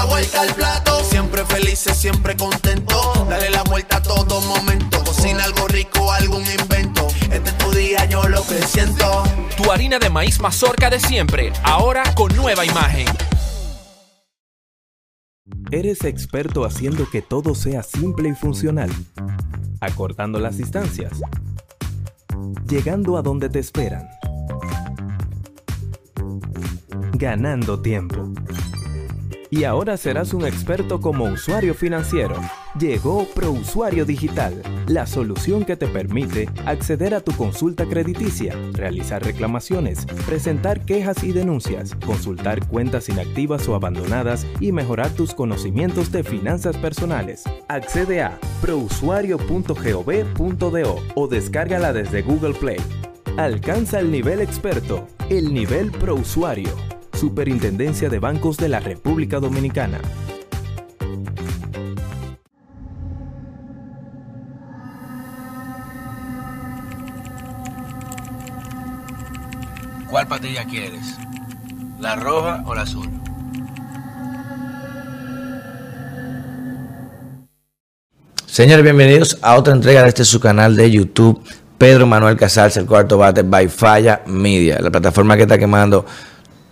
La vuelta al plato. Siempre felices, siempre contento. Dale la vuelta a todo momento. Cocina algo rico, algún invento. Este es tu día, yo lo que siento. Tu harina de maíz mazorca de siempre, ahora con nueva imagen. Eres experto haciendo que todo sea simple y funcional, acortando las distancias, llegando a donde te esperan, ganando tiempo. Y ahora serás un experto como usuario financiero. Llegó ProUsuario Digital, la solución que te permite acceder a tu consulta crediticia, realizar reclamaciones, presentar quejas y denuncias, consultar cuentas inactivas o abandonadas y mejorar tus conocimientos de finanzas personales. Accede a prousuario.gov.do o descárgala desde Google Play. Alcanza el nivel experto, el nivel ProUsuario. Superintendencia de Bancos de la República Dominicana. ¿Cuál patilla quieres? ¿La roja o la azul? Señores, bienvenidos a otra entrega de este su canal de YouTube. Pedro Manuel Casals, el cuarto bate by Falla Media, la plataforma que está quemando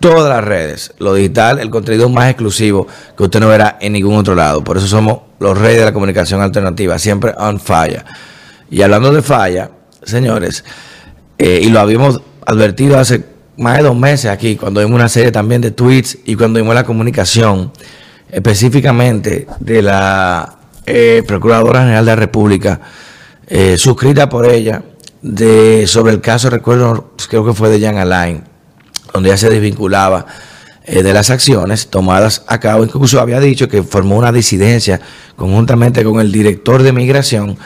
todas las redes, lo digital, el contenido más exclusivo que usted no verá en ningún otro lado. Por eso somos los reyes de la comunicación alternativa, siempre on falla. Y hablando de falla, señores, eh, y lo habíamos advertido hace más de dos meses aquí, cuando vimos una serie también de tweets y cuando vimos la comunicación específicamente de la eh, Procuradora General de la República, eh, suscrita por ella, de sobre el caso, recuerdo, creo que fue de Jan Alain, donde ya se desvinculaba eh, de las acciones tomadas a cabo. Incluso había dicho que formó una disidencia conjuntamente con el director de migración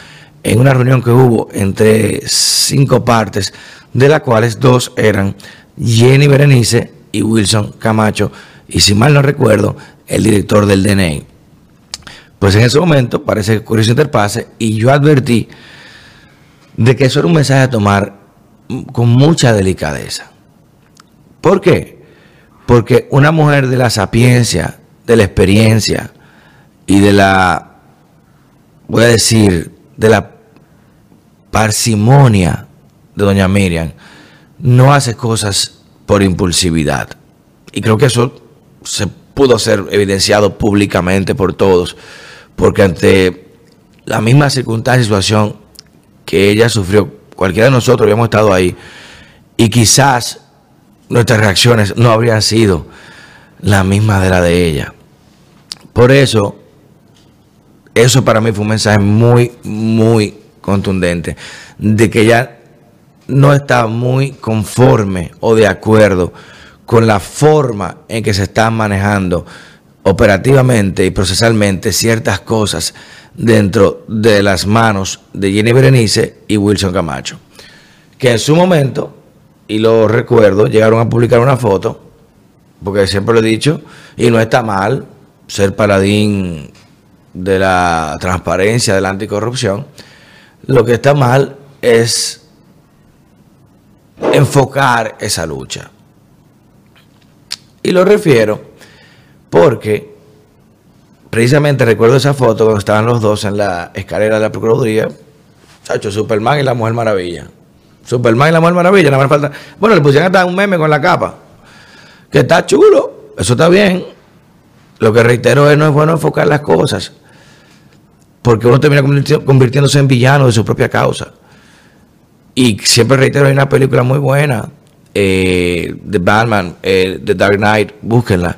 en una reunión que hubo entre cinco partes, de las cuales dos eran Jenny Berenice y Wilson Camacho, y si mal no recuerdo, el director del DNI. Pues en ese momento parece que ocurrió ese interpase y yo advertí de que eso era un mensaje a tomar con mucha delicadeza. ¿Por qué? Porque una mujer de la sapiencia, de la experiencia y de la, voy a decir, de la parsimonia de doña Miriam, no hace cosas por impulsividad. Y creo que eso se pudo ser evidenciado públicamente por todos, porque ante la misma circunstancia y situación que ella sufrió, cualquiera de nosotros habíamos estado ahí, y quizás nuestras reacciones no habrían sido las mismas de la de ella. Por eso, eso para mí fue un mensaje muy, muy contundente, de que ella no está muy conforme o de acuerdo con la forma en que se están manejando operativamente y procesalmente ciertas cosas dentro de las manos de Jenny Berenice y Wilson Camacho, que en su momento, y lo recuerdo, llegaron a publicar una foto, porque siempre lo he dicho, y no está mal ser paladín de la transparencia, de la anticorrupción, lo que está mal es enfocar esa lucha. Y lo refiero porque precisamente recuerdo esa foto cuando estaban los dos en la escalera de la Procuraduría, Chacho, Superman y la Mujer Maravilla. Superman y la Mujer Maravilla, nada más falta. Bueno, le pusieron hasta un meme con la capa, que está chulo, eso está bien. Lo que reitero es no es bueno enfocar las cosas, porque uno termina convirtiéndose en villano de su propia causa. Y siempre reitero, hay una película muy buena, eh, de Batman, eh, The Dark Knight, búsquenla,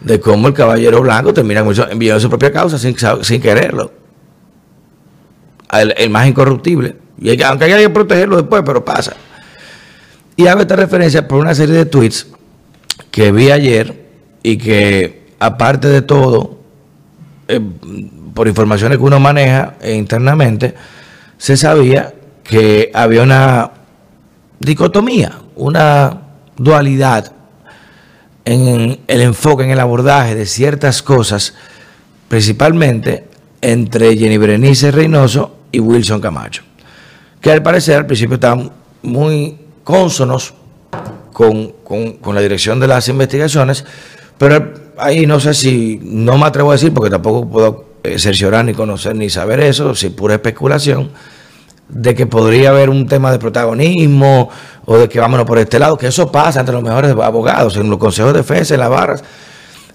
de cómo el caballero blanco termina en villano de su propia causa sin, quererlo. El, más incorruptible. Y aunque haya que protegerlo después, pero pasa. Y hago esta referencia por una serie de tweets que vi ayer y que, aparte de todo, eh, por informaciones que uno maneja internamente, se sabía que había una dicotomía, una dualidad en el enfoque, en el abordaje de ciertas cosas, principalmente entre Jenny Berenice Reynoso y Wilson Camacho, que al parecer al principio estaban muy cónsonos con, la dirección de las investigaciones, pero ahí no sé si, no me atrevo a decir, porque tampoco puedo cerciorar ni conocer ni saber eso, si pura especulación, de que podría haber un tema de protagonismo o de que vámonos por este lado, que eso pasa entre los mejores abogados, en los consejos de defensa, en las barras.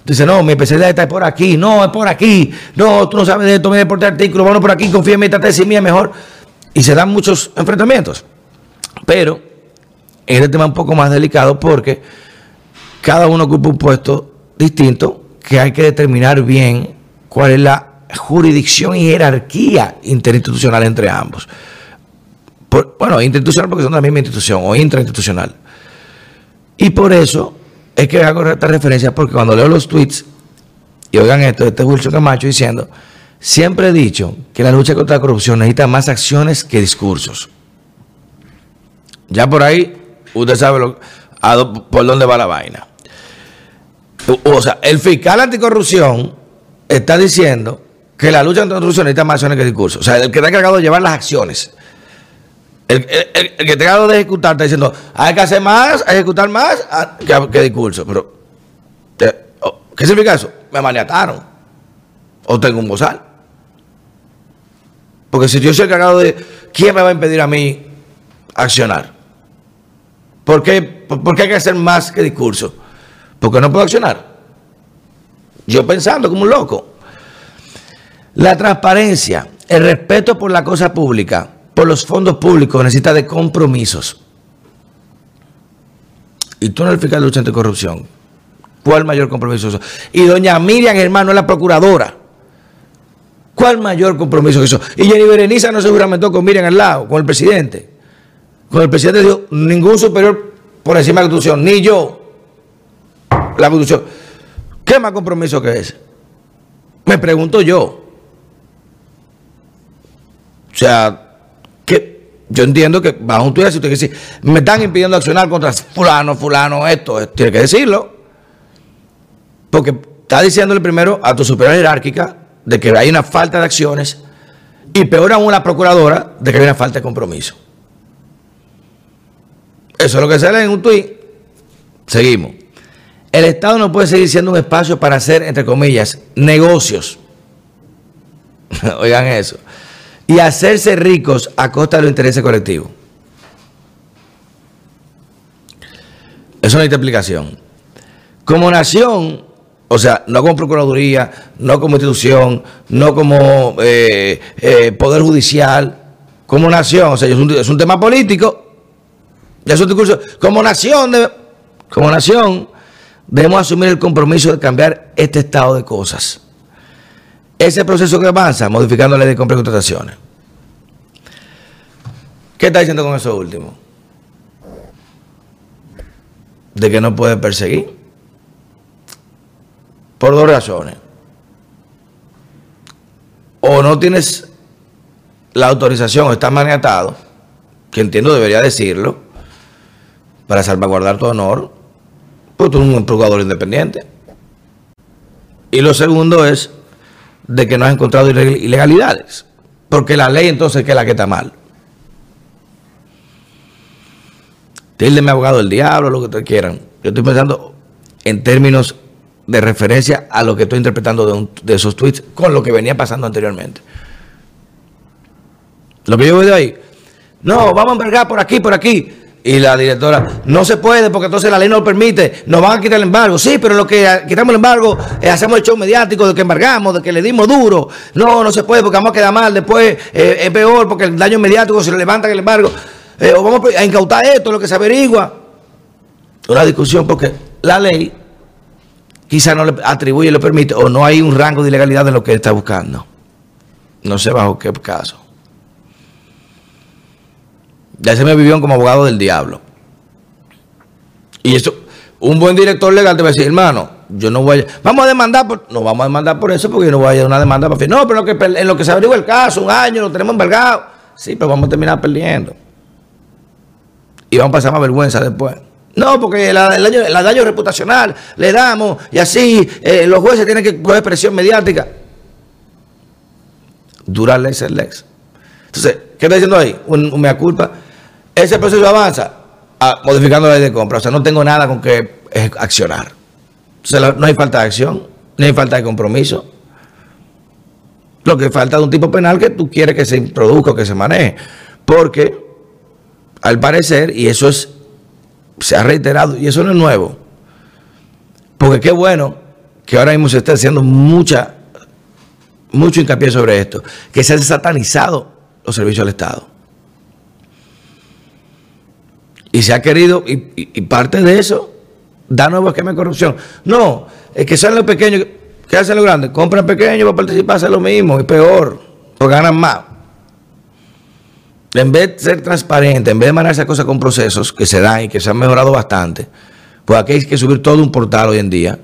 Dice, no, mi especialidad está por aquí, no, es por aquí, no, tú no sabes de esto, me por este artículo, vámonos por aquí, confía en esta tesis mía mejor. Y se dan muchos enfrentamientos. Pero este tema es un poco más delicado porque cada uno ocupa un puesto distinto que hay que determinar bien cuál es la jurisdicción y jerarquía interinstitucional entre ambos. bueno, institucional porque son la misma institución o intrainstitucional. Y por eso es que hago esta referencia porque cuando leo los tweets y oigan esto, este Wilson Camacho diciendo, siempre he dicho que la lucha contra la corrupción necesita más acciones que discursos. Ya por ahí, usted sabe por dónde va la vaina. O sea, el fiscal anticorrupción está diciendo que la lucha contra la corrupción necesita más acciones que discursos. O sea, el que está encargado de llevar las acciones. El, que está encargado de ejecutar está diciendo, hay que hacer más, ejecutar más ah, que, discursos. Pero, oh, ¿qué significa eso? Me maniataron. O tengo un bozal. Porque si yo soy encargado de, ¿quién me va a impedir a mí accionar? ¿Por qué, ¿Por qué hay que hacer más que discurso? Porque no puedo accionar. Yo pensando como un loco. La transparencia, el respeto por la cosa pública, por los fondos públicos, necesita de compromisos. Y tú no eres el fiscal de lucha anticorrupción. ¿Cuál mayor compromiso eso? Y doña Miriam hermano es la procuradora. ¿Cuál mayor compromiso que eso? Y Jenny Berenice no se juramentó con Miriam al lado, con el presidente. Con el presidente dijo, ningún superior por encima de la Constitución, ni yo. La Constitución. ¿Qué más compromiso que ese? Me pregunto yo. O sea, que yo entiendo que bajo un tuit, si usted dice, me están impidiendo accionar contra fulano, fulano, esto, tiene que decirlo. Porque está diciéndole primero a tu superior jerárquica de que hay una falta de acciones y peor aún la procuradora de que hay una falta de compromiso. Eso es lo que sale en un tuit. Seguimos. El Estado no puede seguir siendo un espacio para hacer, entre comillas, negocios. Oigan eso y hacerse ricos a costa de los intereses colectivos. Eso necesita explicación. Como nación, o sea, no como Procuraduría, no como institución, no como eh, eh, Poder Judicial, como nación, o sea, es un, es un tema político, es un discurso, como nación, como nación, debemos asumir el compromiso de cambiar este estado de cosas ese proceso que avanza modificando la ley de compra y contrataciones. ¿Qué está diciendo con eso último? De que no puede perseguir. Por dos razones. O no tienes la autorización o estás maniatado, que entiendo debería decirlo, para salvaguardar tu honor, pues tú eres un procurador independiente. Y lo segundo es de que no has encontrado ilegalidades. Porque la ley entonces es la que está mal. mi abogado del diablo, lo que ustedes quieran. Yo estoy pensando en términos de referencia a lo que estoy interpretando de, esos tweets con lo que venía pasando anteriormente. Lo que yo ahí, no, vamos a envergar por aquí, por aquí. Y la directora, no se puede porque entonces la ley no lo permite, nos van a quitar el embargo. Sí, pero lo que quitamos el embargo, eh, hacemos el show mediático de que embargamos, de que le dimos duro. No, no se puede porque vamos a quedar mal. Después eh, es peor porque el daño mediático se le levanta el embargo. Eh, o vamos a incautar esto, lo que se averigua. Una discusión porque la ley quizá no le atribuye, le permite, o no hay un rango de ilegalidad de lo que él está buscando. No sé bajo qué caso. Ya se me vivió como abogado del diablo. Y eso, un buen director legal te va a decir, hermano, yo no voy a... Vamos a demandar por... No vamos a demandar por eso porque yo no voy a ir una demanda para... No, pero en lo que, en lo que se averigua el caso, un año, lo tenemos embargado. Sí, pero vamos a terminar perdiendo. Y vamos a pasar más vergüenza después. No, porque el, daño, reputacional le damos y así eh, los jueces tienen que coger presión mediática. Dura lex es lex. Entonces, ¿qué está diciendo ahí? Un, mea culpa. Ese proceso avanza ah, modificando la ley de compra. O sea, no tengo nada con que accionar. Entonces, no hay falta de acción, no hay falta de compromiso. Lo que falta es un tipo penal que tú quieres que se introduzca, que se maneje. Porque, al parecer, y eso es, se ha reiterado, y eso no es nuevo. Porque qué bueno que ahora mismo se esté haciendo mucha, mucho hincapié sobre esto, que se han satanizado los servicios del Estado. Y se ha querido, y, parte de eso, da nuevo esquema de corrupción. No, es que sean los pequeños ¿Qué hacen los grandes? Compran pequeños para participar, hacen lo mismo y peor, porque ganan más. En vez de ser transparente, en vez de manejar esas cosas con procesos que se dan y que se han mejorado bastante, pues aquí hay que subir todo un portal hoy en día.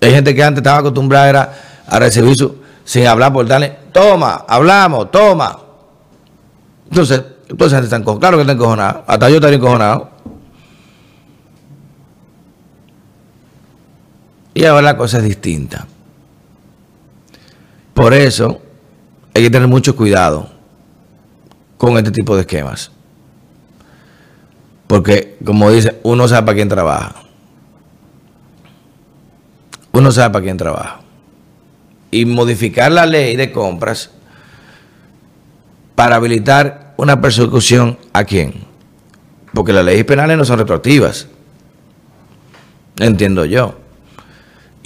Hay gente que antes estaba acostumbrada a recibir su, sin hablar por darle, toma, hablamos, toma. Entonces, entonces están, claro que están encojonados. Hasta yo estaría encojonado. Y ahora la cosa es distinta. Por eso hay que tener mucho cuidado con este tipo de esquemas. Porque, como dice, uno sabe para quién trabaja. Uno sabe para quién trabaja. Y modificar la ley de compras para habilitar una persecución a quién. Porque las leyes penales no son retroactivas. Entiendo yo.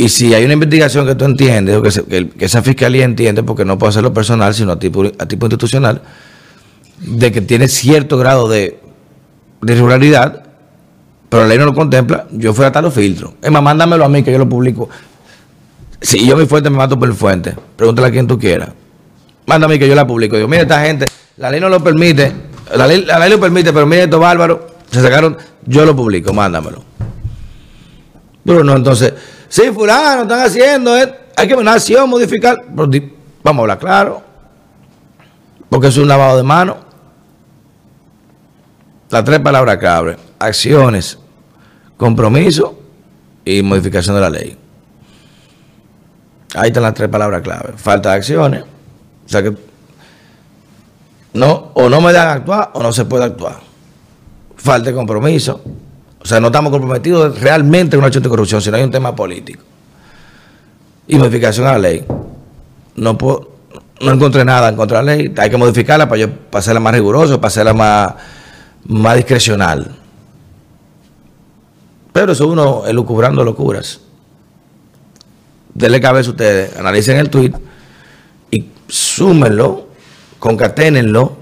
Y si hay una investigación que tú entiendes, o que, esa fiscalía entiende, porque no puede hacerlo personal, sino a tipo, a tipo institucional, de que tiene cierto grado de, irregularidad, pero la ley no lo contempla, yo fui a tal los filtros. Es más, mándamelo a mí que yo lo publico. Si yo mi fuente me mato por el fuente, pregúntale a quien tú quieras. Mándame que yo la publico. Digo, mire, esta gente, la ley no lo permite, la ley, la ley lo permite, pero mire esto bárbaro, se sacaron, yo lo publico, mándamelo. Pero no, entonces Sí, fulano, están haciendo, eh. hay que nación modificar. vamos a hablar claro. Porque es un lavado de mano. Las tres palabras clave. Acciones, compromiso y modificación de la ley. Ahí están las tres palabras clave. Falta de acciones. O sea que no, o no me dan actuar o no se puede actuar. Falta de compromiso. O sea, no estamos comprometidos realmente en una acción de corrupción, sino hay un tema político. Y modificación a la ley. No puedo, no encontré nada en contra de la ley. Hay que modificarla para, yo, hacerla más rigurosa, para hacerla más, más discrecional. Pero eso uno elucubrando locuras. Denle cabeza a ustedes, analicen el tweet y súmenlo, concaténenlo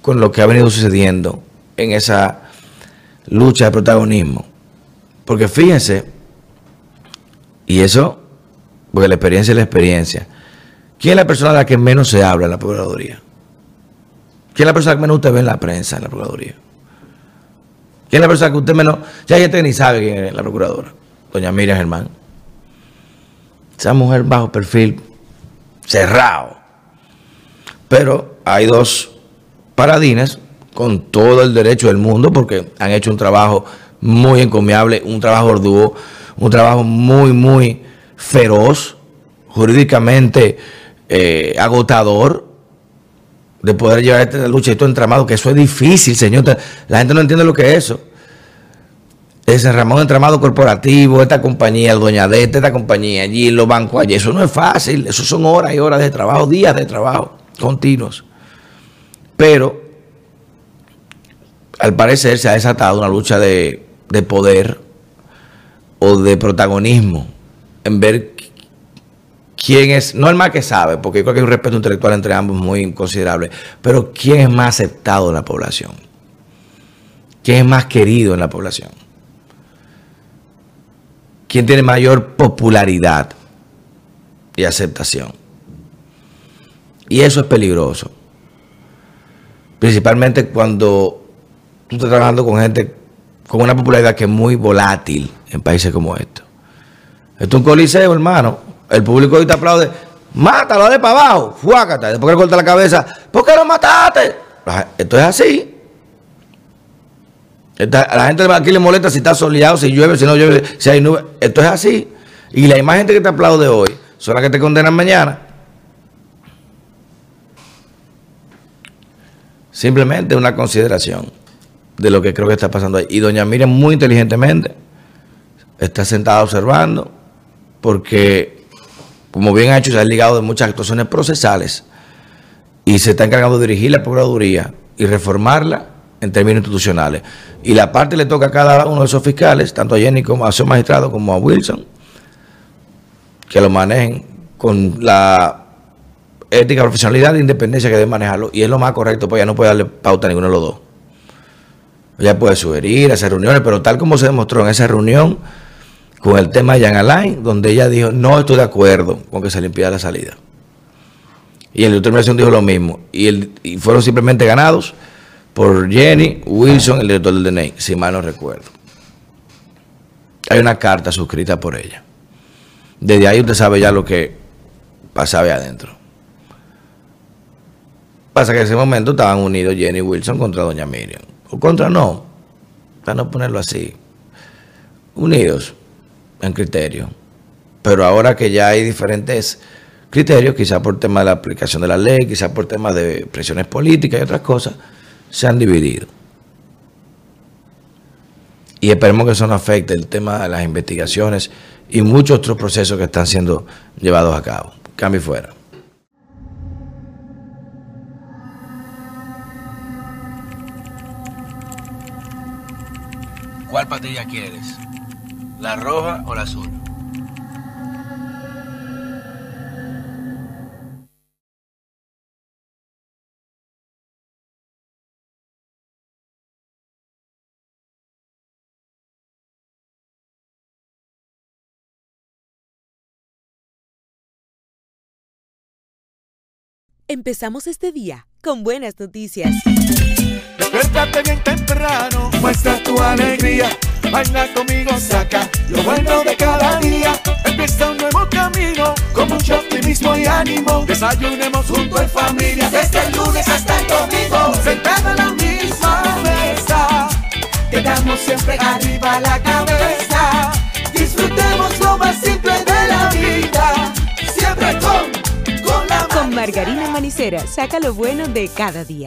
con lo que ha venido sucediendo en esa lucha de protagonismo. Porque fíjense, y eso, porque la experiencia es la experiencia. ¿Quién es la persona a la que menos se habla en la Procuraduría? ¿Quién es la persona que menos usted ve en la prensa en la Procuraduría? ¿Quién es la persona que usted menos... Ya hay gente que ni sabe quién es la Procuradora. Doña Miriam Germán. Esa mujer bajo perfil, cerrado. Pero hay dos paradines con todo el derecho del mundo porque han hecho un trabajo muy encomiable, un trabajo arduo, un trabajo muy, muy feroz, jurídicamente eh, agotador de poder llevar esta lucha y todo entramado, que eso es difícil, señor. La gente no entiende lo que es eso. Ese Ramón entramado corporativo, esta compañía, el Doña de esta compañía, allí, los bancos allí, eso no es fácil, eso son horas y horas de trabajo, días de trabajo continuos. Pero al parecer se ha desatado una lucha de, poder o de protagonismo en ver quién es, no el más que sabe, porque creo que hay un respeto intelectual entre ambos muy considerable, pero quién es más aceptado en la población, quién es más querido en la población, quién tiene mayor popularidad y aceptación. Y eso es peligroso, principalmente cuando tú estás trabajando con gente con una popularidad que es muy volátil en países como estos. Esto es un coliseo, hermano. El público hoy te aplaude Mátalo, dale para abajo, fuácata. Después que le corta la cabeza, ¿por qué lo mataste? Esto es así. a la gente aquí le molesta si está soleado, si llueve, si no llueve, si hay nubes. Esto es así. Y la imagen que te aplaude hoy son las que te condenan mañana. Simplemente una consideración de lo que creo que está pasando ahí. Y doña Miriam muy inteligentemente está sentada observando porque, como bien ha hecho, se ha ligado de muchas actuaciones procesales y se está encargando de dirigir la Procuraduría y reformarla en términos institucionales. Y la parte le toca a cada uno de esos fiscales, tanto a Jenny como a su magistrado como a Wilson, que lo manejen con la ética, profesionalidad e independencia que deben manejarlo. Y es lo más correcto, pues ya no puede darle pauta a ninguno de los dos. Ella puede sugerir, hacer reuniones, pero tal como se demostró en esa reunión con el tema de Jan Alain, donde ella dijo, no estoy de acuerdo con que se le impida la salida. Y el director de determinación dijo lo mismo. Y, el, y fueron simplemente ganados por Jenny Wilson, el director del DNI, si mal no recuerdo. Hay una carta suscrita por ella. Desde ahí usted sabe ya lo que pasaba adentro. Pasa que en ese momento estaban unidos Jenny Wilson contra Doña Miriam. O contra no, para no ponerlo así. Unidos en criterio. Pero ahora que ya hay diferentes criterios, quizás por tema de la aplicación de la ley, quizás por temas de presiones políticas y otras cosas, se han dividido. Y esperemos que eso no afecte el tema de las investigaciones y muchos otros procesos que están siendo llevados a cabo. Cambio fuera. ¿Cuál patilla quieres? ¿La roja o la azul? Empezamos este día con buenas noticias. Despiértate bien temprano, muestra tu alegría. Baila conmigo, saca lo bueno de cada día. Empieza un nuevo camino con mucho optimismo y ánimo. Desayunemos junto en familia desde el lunes hasta el domingo. Sentado en la misma mesa, quedamos siempre arriba la cabeza. Disfrutemos lo más simple de la vida, siempre con con margarina manicera, saca lo bueno de cada día.